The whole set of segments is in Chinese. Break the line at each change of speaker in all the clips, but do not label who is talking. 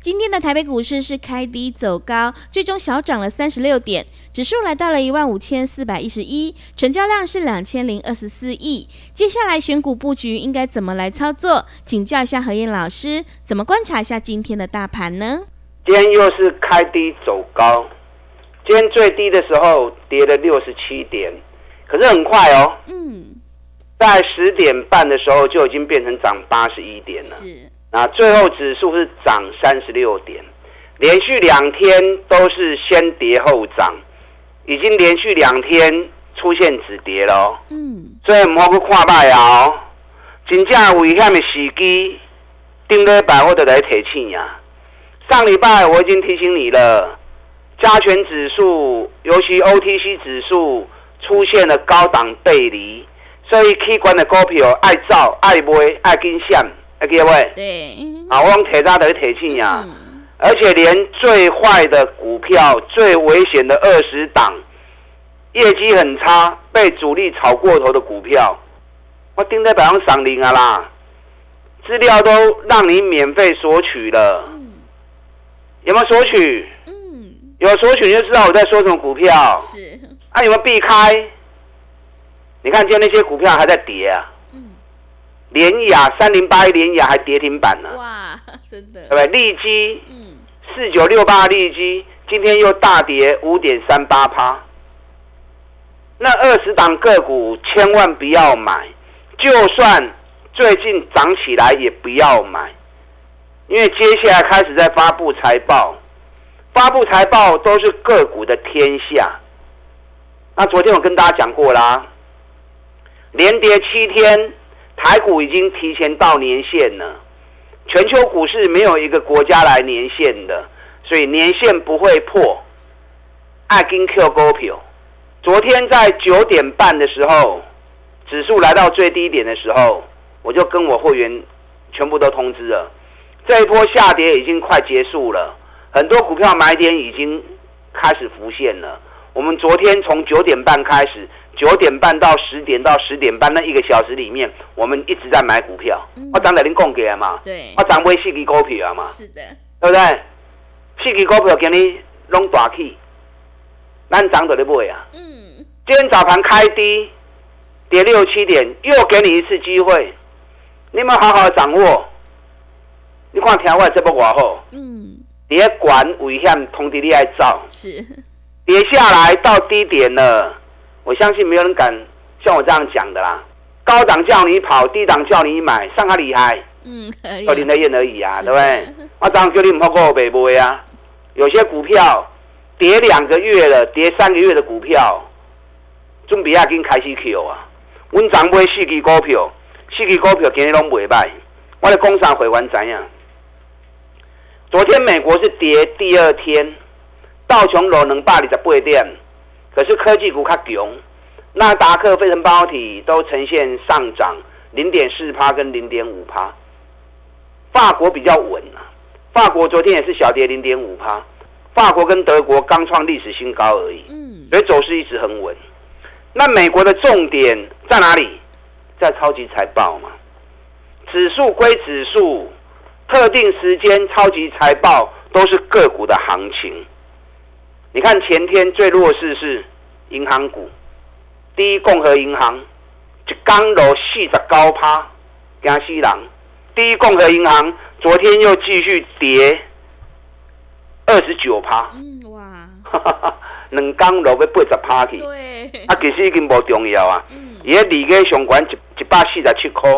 今天的台北股市是开低走高，最终小涨了三十六点，指数来到了一万五千四百一十一，成交量是两千零二十四亿。接下来选股布局应该怎么来操作？请教一下何燕老师，怎么观察一下今天的大盘呢？
今天又是开低走高，今天最低的时候跌了六十七点，可是很快哦，嗯，在十点半的时候就已经变成涨八十一点了。是。那最后指数是涨三十六点，连续两天都是先跌后涨，已经连续两天出现止跌了。嗯，所以莫去看卖啊哦，真正危险的时机，顶礼拜我就来提醒呀。上礼拜我已经提醒你了，加权指数，尤其 OTC 指数出现了高档背离，所以起关的股票爱造爱买爱跟上。哎，各位，对，啊，我用铁渣的铁气呀，而且连最坏的股票、最危险的二十档，业绩很差、被主力炒过头的股票，我盯在板上赏零啊啦，资料都让你免费索取了，嗯、有没有索取？嗯，有索取你就知道我在说什么股票。是，啊，有没有避开？你看今天那些股票还在跌啊。联雅三零八一，联雅还跌停板呢。哇，真的，对不对？利基，嗯，四九六八利基今天又大跌五点三八趴。那二十档个股千万不要买，就算最近涨起来也不要买，因为接下来开始在发布财报，发布财报都是个股的天下。那昨天我跟大家讲过啦，连跌七天。台股已经提前到年线了，全球股市没有一个国家来年线的，所以年线不会破。爱跟 Q 股票，昨天在九点半的时候，指数来到最低点的时候，我就跟我会员全部都通知了，这一波下跌已经快结束了，很多股票买点已经开始浮现了。我们昨天从九点半开始。九点半到十点到十点半那一个小时里面，我们一直在买股票。嗯、我涨在您供给了嘛？对。我涨不会四支股票嘛？是的。对不对？四支股票给你弄大起，咱涨的你不会啊？嗯。今天早盘开低，跌六七点，又给你一次机会，你们好好掌握。你看听我这波过后，嗯，别管危险，通知你来走。是。跌下来到低点了。我相信没有人敢像我这样讲的啦。高档叫你跑，低档叫你买，上他厉害，嗯，就林德燕而已啊，对不对？我这样叫你唔好过我北部啊。有些股票跌两个月了，跌三个月的股票，准备要跟开始 Q 啊。我昨买四支股票，四支股票今日拢袂歹。我的工商会员怎样？昨天美国是跌第二天，道琼楼能百二十八点。可是科技股较强，纳达克、费城半导体都呈现上涨零点四趴跟零点五趴。法国比较稳啊，法国昨天也是小跌零点五趴。法国跟德国刚创历史新高而已，嗯，所以走势一直很稳。那美国的重点在哪里？在超级财报嘛。指数归指数，特定时间超级财报都是个股的行情。你看前天最弱势是银行股，第一共和银行一刚落四十九趴，惊死人。第一共和银行昨天又继续跌二十九趴，嗯哇，两刚落要八十趴去，对，啊其实已经无重要啊，伊个利率上悬一一百四十七块，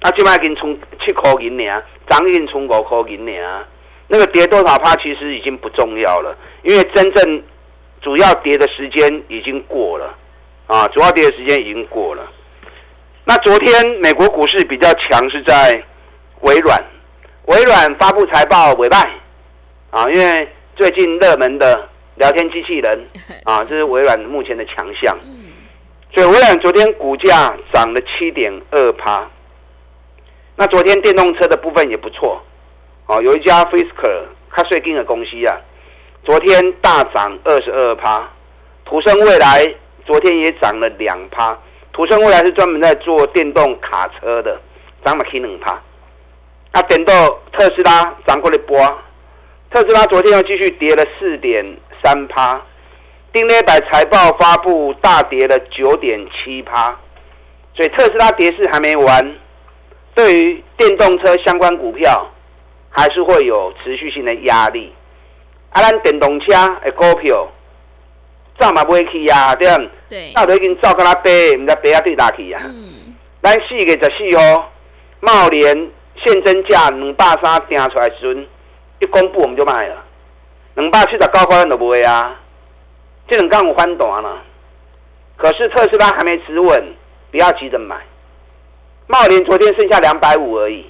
啊即摆已经剩七块银尔，涨已经剩五块银尔。那个跌多少趴其实已经不重要了，因为真正主要跌的时间已经过了，啊，主要跌的时间已经过了。那昨天美国股市比较强是在微软，微软发布财报尾败，啊，因为最近热门的聊天机器人，啊，这是微软目前的强项，所以微软昨天股价涨了七点二趴。那昨天电动车的部分也不错，哦，有一家 Fisker 卡税金的公司啊，昨天大涨二十二趴，途胜未来昨天也涨了两趴，途胜未来是专门在做电动卡车的，涨了七两趴。啊，等到特斯拉涨过了波，特斯拉昨天又继续跌了四点三趴，丁磊百财报发布大跌了九点七趴，所以特斯拉跌势还没完。对于电动车相关股票，还是会有持续性的压力。啊，咱电动车的股票，涨嘛不会去啊，对不对？那都已经走到那跌，毋知跌啊对哪去啊？嗯。咱四月十四号，茂联现增价两百三定出来时阵，一公布我们就卖了，两百七十九块钱都不会啊。这两天有翻弹了，可是特斯拉还没止稳，不要急着买。茂联昨天剩下两百五而已，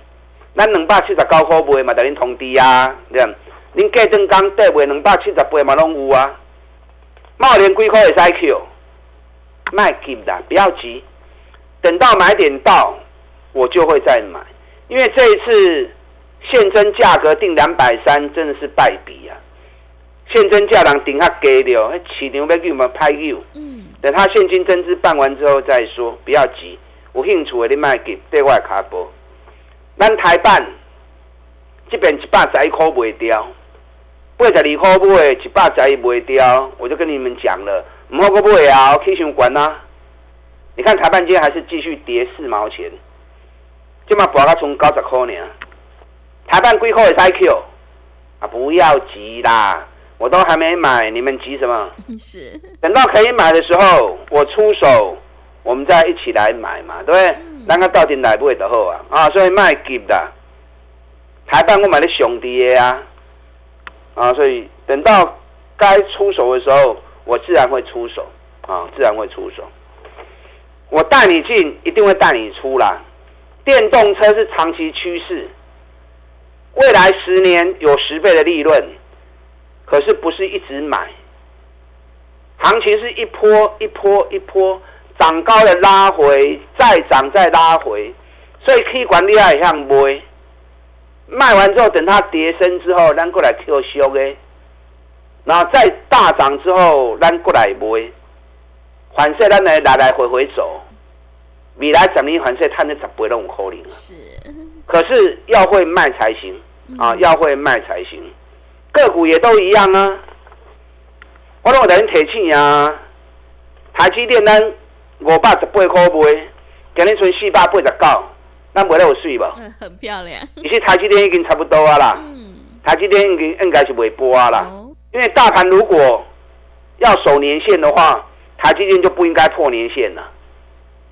咱两百七十九块卖嘛，等您通知啊，对吧？您隔阵刚对不？两百七十八嘛拢有啊。茂联几块会使 Q，卖急啦，不要急，等到买点到，我就会再买。因为这一次现增价格定两百三，真的是败笔啊！现增价人定较低了，市场要给我们拍 Q。嗯。等他现金增资办完之后再说，不要急。有兴趣的你卖给对外卡波，咱台办这边一百十一块卖掉，八十二块买，一百十一卖掉，我就跟你们讲了，唔好个买啊，可以先关呐。你看台办今天还是继续跌四毛钱，今嘛博到从九十块呢。台办几块也再 Q 啊？不要急啦，我都还没买，你们急什么？是等到可以买的时候，我出手。我们再一起来买嘛，对不对？那个到底来不会的好啊？啊，所以卖给的台办我买的兄弟的，啊，啊所以等到该出手的时候，我自然会出手啊，自然会出手。我带你进，一定会带你出啦。电动车是长期趋势，未来十年有十倍的利润，可是不是一直买，行情是一波一波一波。涨高的拉回，再涨再拉回，所以可以管理下向买，卖完之后等它跌升之后，咱过来 Q 修的，然后再大涨之后，咱过来买，反正咱来来来回回走，未来十年反正赚的十倍都有可能。是，可是要会卖才行啊，要会卖才行，个股也都一样啊。我让我等提醒啊，台积电单。五百十八块卖，今日剩四百八十九，咱卖了有水无？
很漂亮。
其实台积电已经差不多啊啦。嗯。台积电已经应该是未播啊啦。哦。因为大盘如果要守年线的话，台积电就不应该破年线了。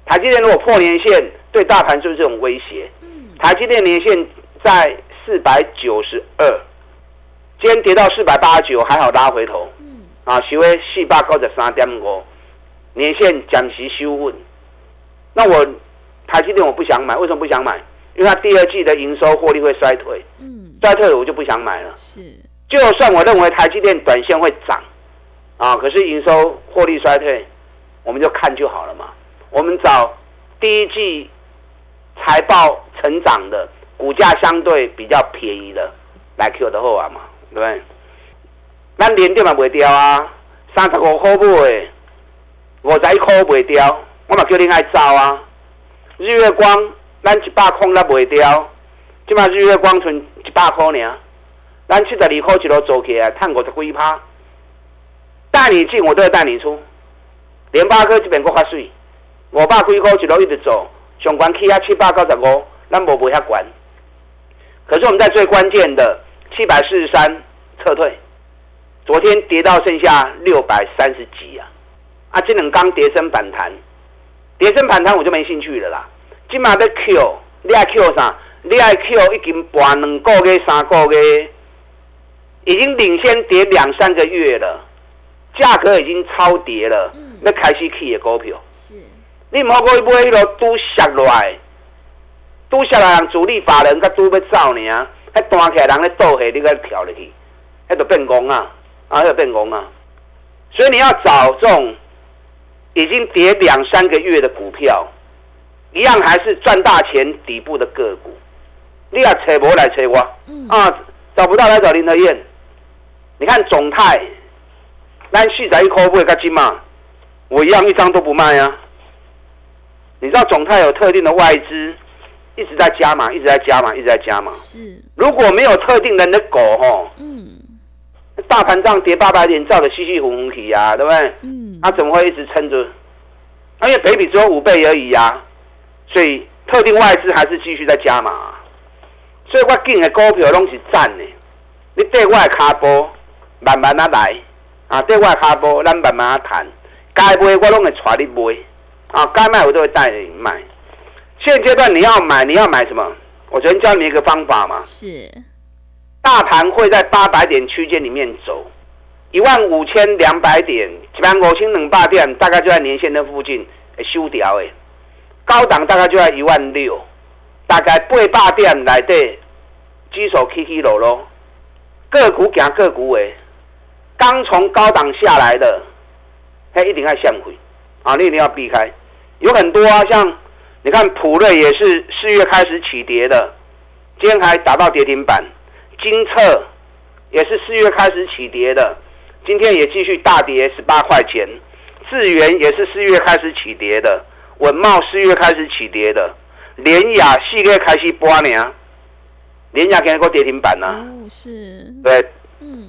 台积电如果破年线，对大盘就是这种威胁。嗯。台积电年线在四百九十二，今天跌到四百八十九，还好拉回头。嗯。啊，收在四百九十三点五。年线暂时修稳，那我台积电我不想买，为什么不想买？因为它第二季的营收获利会衰退，嗯，衰退我就不想买了。是，就算我认为台积电短线会涨，啊，可是营收获利衰退，我们就看就好了嘛。我们找第一季财报成长的股价相对比较便宜的来 Q 的后啊嘛，对不对？那联电嘛不会掉啊，三十五块不会。五十一块卖掉，我嘛叫你爱走啊！日月光，咱一百空咱卖掉，即马日月光剩一百块尔，咱七十二块一路做起来，赚五十几趴。带你进，我都要带你出。联发科这边国较水，五百几块一路一直走，上关起啊七百九十五，咱无不遐管。可是我们在最关键的七百四十三撤退，昨天跌到剩下六百三十几啊！啊，这两刚跌升反弹，跌升反弹我就没兴趣了啦。今嘛在 Q，你爱 Q 啥？你爱 Q 已经盘两个月、三个月，已经领先跌两三个月了。价格已经超跌了，要开始去的股票，
是，
你唔好过去买迄个都下落来，都下来人主力法人，佮都要走呢啊，还弹起来人咧倒下，你佮跳入去，迄就变戆啊，啊，迄就变戆啊，所以你要找这种已经跌两三个月的股票，一样还是赚大钱底部的个股，你要找无来扯我，啊，找不到来找林德燕，你看总泰。咱续在一块买个金嘛，我一样一张都不卖啊！你知道总泰有特定的外资一直在加码，一直在加码，一直在加码。是。如果没有特定人的狗吼，嗯，大盘这样跌八百点，照的稀稀糊糊起啊，对不对？嗯。他怎么会一直撑着？因为北比只有五倍而已啊，所以特定外资还是继续在加码。所以我进的股票拢是赚的，你对外卡波慢慢啊来。啊，对外卡波，咱慢慢谈。该买我拢会带你买，啊，该卖我都会带你卖。现阶段你要买，你要买什么？我昨天教你一个方法嘛。是。大盘会在八百点区间里面走，一万五千两百点，一万五千两百点，大概就在年线的附近收掉诶。高档大概就在一万六，大概八百点来对，指数起起落落，个股行个股诶。刚从高档下来的，它一定要向回啊！你一定要避开。有很多啊，像你看普瑞也是四月开始起跌的，今天还达到跌停板。精测也是四月开始起跌的，今天也继续大跌十八块钱。智源也是四月开始起跌的，稳茂四月开始起跌的，联雅四月开始波呢，联雅给个跌停板呢、啊？哦，是，对。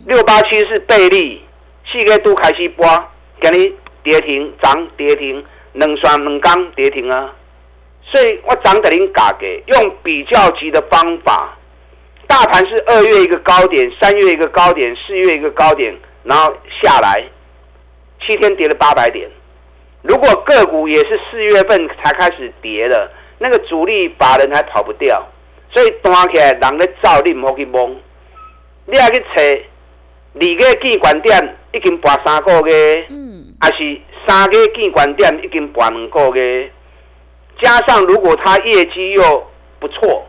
六八七是贝利，四月都开始播，给你跌停涨跌停，两双两刚跌停啊！所以我涨给您嘎给，用比较级的方法，大盘是二月一个高点，三月一个高点，四月一个高点，然后下来，七天跌了八百点。如果个股也是四月份才开始跌的，那个主力把人还跑不掉，所以端起来人咧造，你唔好去懵。你要去找二个建管点已经跋三个月，嗯，还是三个建管点已经跋两个月，加上如果它业绩又不错，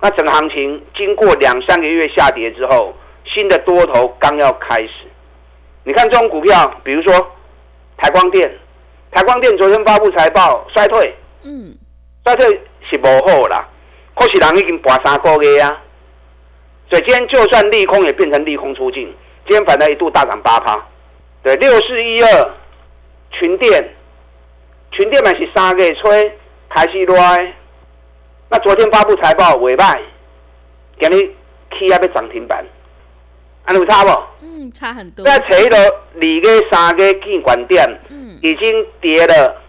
那整个行情经过两三个月下跌之后，新的多头刚要开始。你看这种股票，比如说台光电，台光电昨天发布财报衰退，嗯，衰退是无好啦，可是人已经跋三个月啊。所以今天就算利空也变成利空出尽，今天反而一度大涨八趴。对，六四一二群电，群电嘛是三个吹开始来，那昨天发布财报尾拜，今日起要被涨停板，安有差不？嗯，差很多。在扯到二个三个见管电，嗯，已经跌了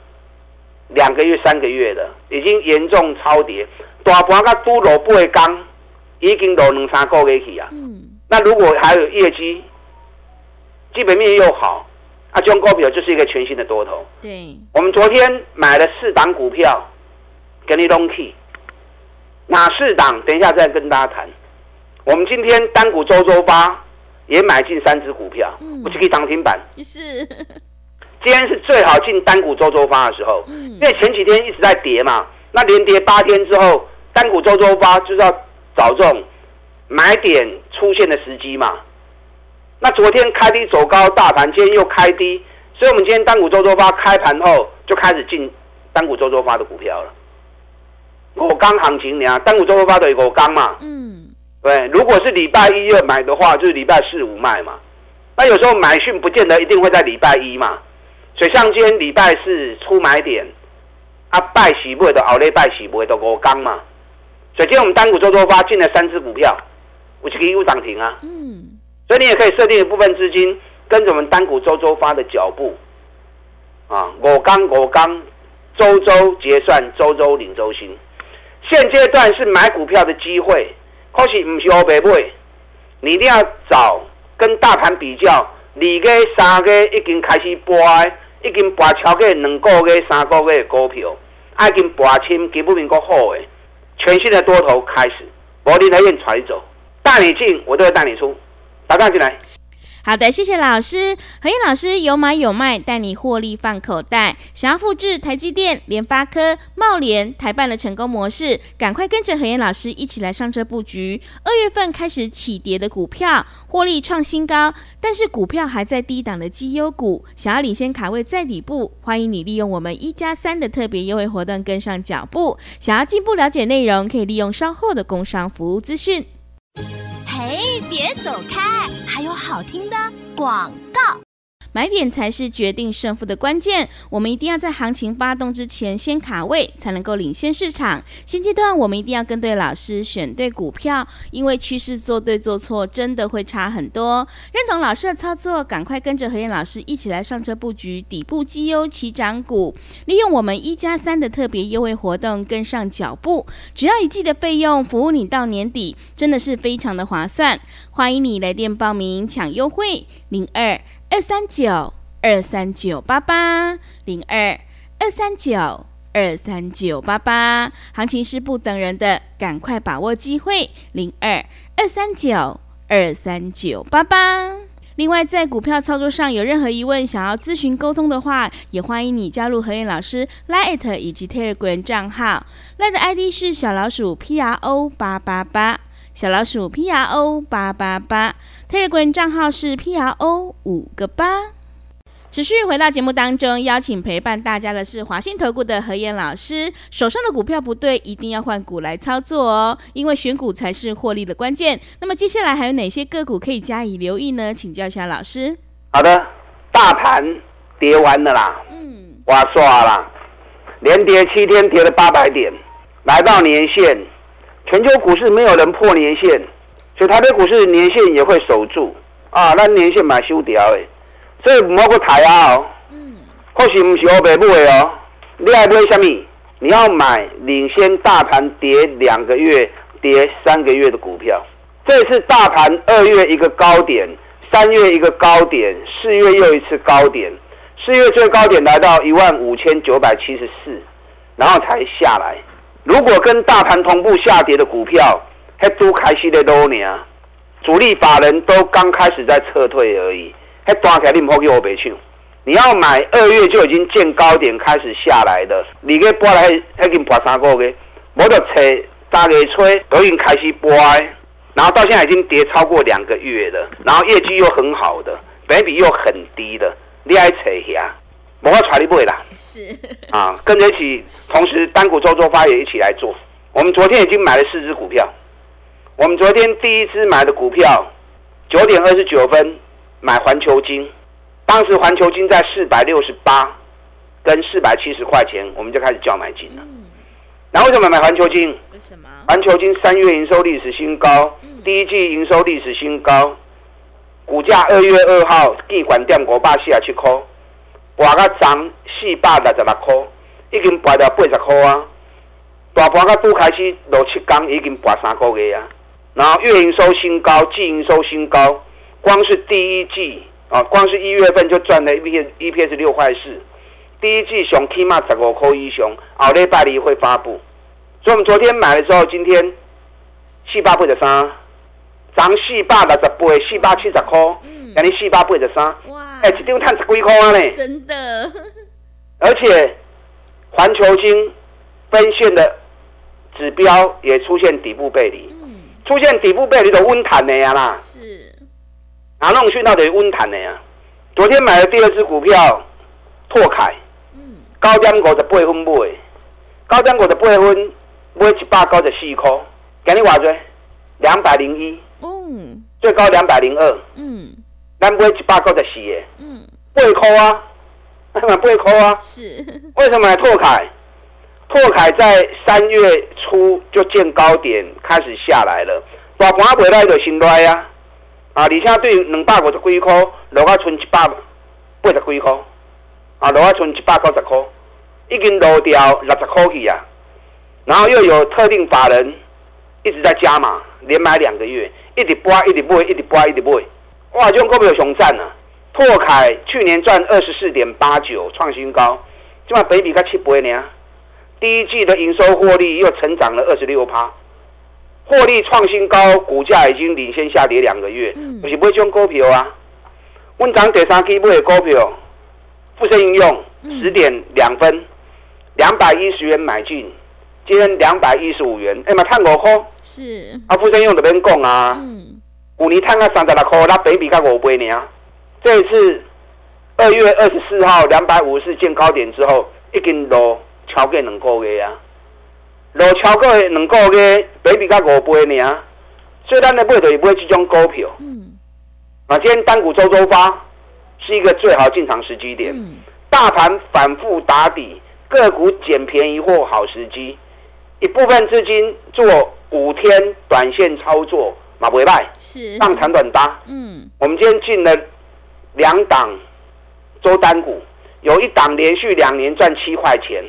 两个月、三个月了，已经严重超跌，大盘甲都落八天。已经都两三个月去啊，嗯，那如果还有业绩，基本面又好，啊，这种股票就是一个全新的多头。对，我们昨天买了四档股票，给你弄去，哪四档？等一下再跟大家谈。我们今天单股周周发也买进三只股票，我就可以涨停板。是，今天是最好进单股周周发的时候，嗯，因为前几天一直在跌嘛，那连跌八天之后，单股周周发就是要。找这种买点出现的时机嘛？那昨天开低走高，大盘今天又开低，所以我们今天单股周周发开盘后就开始进单股周周发的股票了。五刚行情，你啊单股周周发的五刚嘛？嗯，对。如果是礼拜一要买的话，就是礼拜四五卖嘛。那有时候买讯不见得一定会在礼拜一嘛。所以像今天礼拜四出买点，啊，拜喜不会的，熬礼拜喜不会的五刚嘛。所以今天我们单股周周发进了三只股票，五七个一涨停啊。嗯，所以你也可以设定一部分资金跟着我们单股周周发的脚步，啊，我刚我刚周周结算，周周领周薪。现阶段是买股票的机会，可是不是欧白买，你一定要找跟大盘比较，二月三月已经开始播，已经播超过两个月、三个月的股票，已经播深基本面够好诶。全新的多头开始，柏林台院传走，带你进，我都会带你出，打上进来。
好的，谢谢老师。何燕老师有买有卖，带你获利放口袋。想要复制台积电、联发科、茂联、台办的成功模式，赶快跟着何燕老师一起来上车布局。二月份开始起跌的股票，获利创新高，但是股票还在低档的绩优股，想要领先卡位在底部，欢迎你利用我们一加三的特别优惠活动跟上脚步。想要进一步了解内容，可以利用稍后的工商服务资讯。
嘿，别走开，还有好听的广告。
买点才是决定胜负的关键，我们一定要在行情发动之前先卡位，才能够领先市场。现阶段我们一定要跟对老师，选对股票，因为趋势做对做错真的会差很多。认同老师的操作，赶快跟着何燕老师一起来上车布局底部绩优起涨股，利用我们一加三的特别优惠活动跟上脚步，只要一季的费用服务你到年底，真的是非常的划算。欢迎你来电报名抢优惠，零二。二三九二三九八八零二二三九二三九八八，行情是不等人的，赶快把握机会。零二二三九二三九八八。另外，在股票操作上有任何疑问，想要咨询沟通的话，也欢迎你加入何燕老师 Line 以及 Telegram 账号。Line 的 ID 是小老鼠 P R O 八八八。小老鼠 P R O 八八八，Telegram 账号是 P R O 五个八。持续回到节目当中，邀请陪伴大家的是华信投顾的何燕老师。手上的股票不对，一定要换股来操作哦，因为选股才是获利的关键。那么接下来还有哪些个股可以加以留意呢？请教一下老师。
好的，大盘跌完了啦，嗯，哇刷啦，连跌七天，跌了八百点，来到年线。全球股市没有人破年线，所以台北股市年线也会守住啊。那年线蛮修掉的，所以不要过抬啊哦。嗯。或许唔是我北部的哦，你要买什么？你要买领先大盘跌两个月、跌三个月的股票。这次大盘二月一个高点，三月一个高点，四月又一次高点。四月最高点来到一万五千九百七十四，然后才下来。如果跟大盘同步下跌的股票，还都开始在多呢，主力法人都刚开始在撤退而已，还大起来你唔好给我别抢。你要买二月就已经见高点开始下来的，你给拨来还给拨三个月，我就吹大个吹都已经开始拨，然后到现在已经跌超过两个月了，然后业绩又很好的，本比又很低的，你爱吹呀？我要传力不会啦，是啊，跟着一起，同时单股周周发也一起来做。我们昨天已经买了四只股票，我们昨天第一支买的股票，九点二十九分买环球金，当时环球金在四百六十八跟四百七十块钱，我们就开始叫买进了。然后为什么买环球金？为什么？环球金三月营收历史新高，第一季营收历史新高，股价二月二号地管店五百四十七块。博到涨四百六十六块，已经博到八十块啊！大盘个都开始六七天已经博三个月啊！然后月营收新高，季营收新高，光是第一季啊，光是一月份就赚了 EPS EPS 六块四，第一季上起码十五块以上，后礼拜二会发布。所以我们昨天买的时候，今天四百八十三，涨四百六十八，四百七十块，今日四百八十三。哇哎，一张赚十几块呢！真的，而且环球金分线的指标也出现底部背离，嗯、出现底部背离的温弹的呀啦。是，哪弄讯号得温弹的呀？昨天买的第二只股票，拓凯，嗯，高点五十八分买，高点五十八分买一百九十四块，给你话多，两百零一，嗯，最高两百零二，嗯。咱买一百九十四个，嗯，八块啊，八块啊，是，为什么来拓凯？拓凯在三月初就见高点，开始下来了，大盘回来就先来啊，啊，而且对两百五十几块，落啊剩一百八十几块，啊，落啊剩一百九十块，已经落掉六十块去啊，然后又有特定法人一直在加码，连买两个月，一直播，一直播，一直播，一直播。哇，这种股票熊赞啊！拓凯去年赚二十四点八九，创新高，起码北比才七倍呢。第一季的营收获利又成长了二十六趴，获利创新高，股价已经领先下跌两个月。嗯，不是买这种股票啊，问涨第三期买的股票，富盛应用十点两分，两百一十元买进，今天两百一十五元，哎嘛，探五块。
是。
啊，富盛应用这边讲啊，嗯，五年探个三十六块，那北比较五倍呢。这一次二月二十四号两百五十四见高点之后，已经落超过两个月啊，落超过两个月，北比较五倍呢。所以咱的买就买这种股票。嗯。啊，今天单股周周发是一个最好进场时机点。嗯。大盘反复打底，个股捡便宜货好时机。一部分资金做五天短线操作，马不会卖。
是。
放长短搭。嗯。我们今天进了两档周单股，有一档连续两年赚七块钱，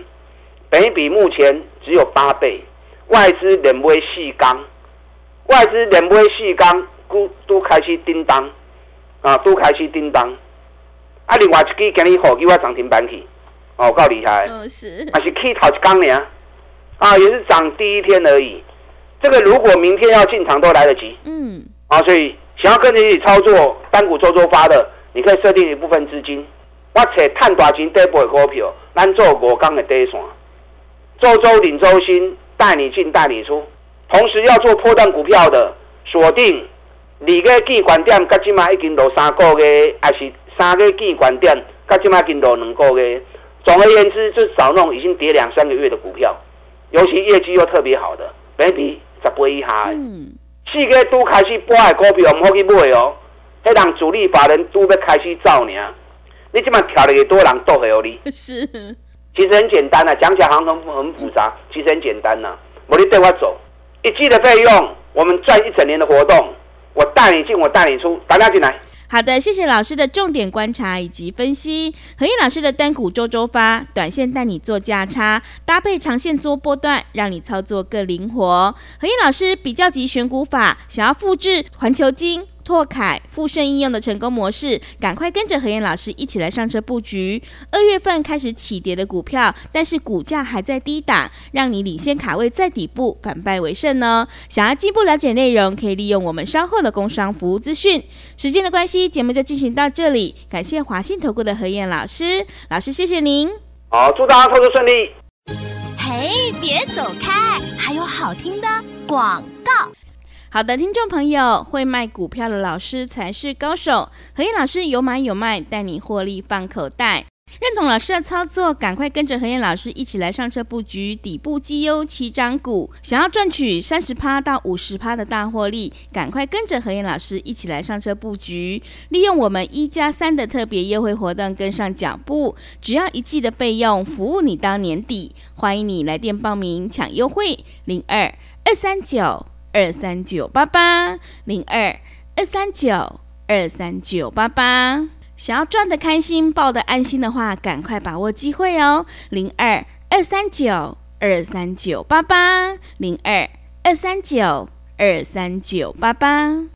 本一比目前只有八倍，外资连买四缸。外资连买四缸，都都开始叮当，啊，都开始叮当。啊，另外一支今日好，给我涨停板去，哦，够厉害。
哦，是。
啊是可以头一缸呢，啊，也是涨第一天而已。这个如果明天要进场都来得及。嗯。啊，所以想要跟着一起操作单股周周发的，你可以设定一部分资金，我且探大钱底部的股票，咱做五缸的底线，周周领周薪，带你进带你出。同时要做波段股票的锁定，二个记关点，甲即马已经落三个月，还是三个记关点，甲即马已经落两个月。总而言之，就是找那种已经跌两三个月的股票，尤其业绩又特别好的，maybe 十倍以下。嗯。四个都开始播的股票，唔好去买哦。迄人主力法人都要开始造呢。你即马挑了几多人都会有你。
是。
其实很简单啊，讲起来好像很很复杂，其实很简单呐、啊。我你对我走。一季的费用，我们赚一整年的活动，我带你进，我带你出，大家进来。
好的，谢谢老师的重点观察以及分析。恒毅老师的单股周周发，短线带你做价差，搭配长线做波段，让你操作更灵活。恒毅老师比较级选股法，想要复制环球金。拓凯、富盛应用的成功模式，赶快跟着何燕老师一起来上车布局。二月份开始起跌的股票，但是股价还在低档，让你领先卡位在底部，反败为胜呢。想要进一步了解内容，可以利用我们稍后的工商服务资讯。时间的关系，节目就进行到这里。感谢华信投顾的何燕老师，老师谢谢您。
好，祝大家操作顺利。
嘿，别走开，还有好听的广告。
好的，听众朋友，会卖股票的老师才是高手。何燕老师有买有卖，带你获利放口袋。认同老师的操作，赶快跟着何燕老师一起来上车布局底部绩优七张股。想要赚取三十趴到五十趴的大获利，赶快跟着何燕老师一起来上车布局。利用我们一加三的特别优惠活动，跟上脚步，只要一季的费用，服务你到年底。欢迎你来电报名抢优惠，零二二三九。二三九八八零二二三九二三九八八，想要赚的开心、抱的安心的话，赶快把握机会哦！零二二三九二三九八八零二二三九二三九八八。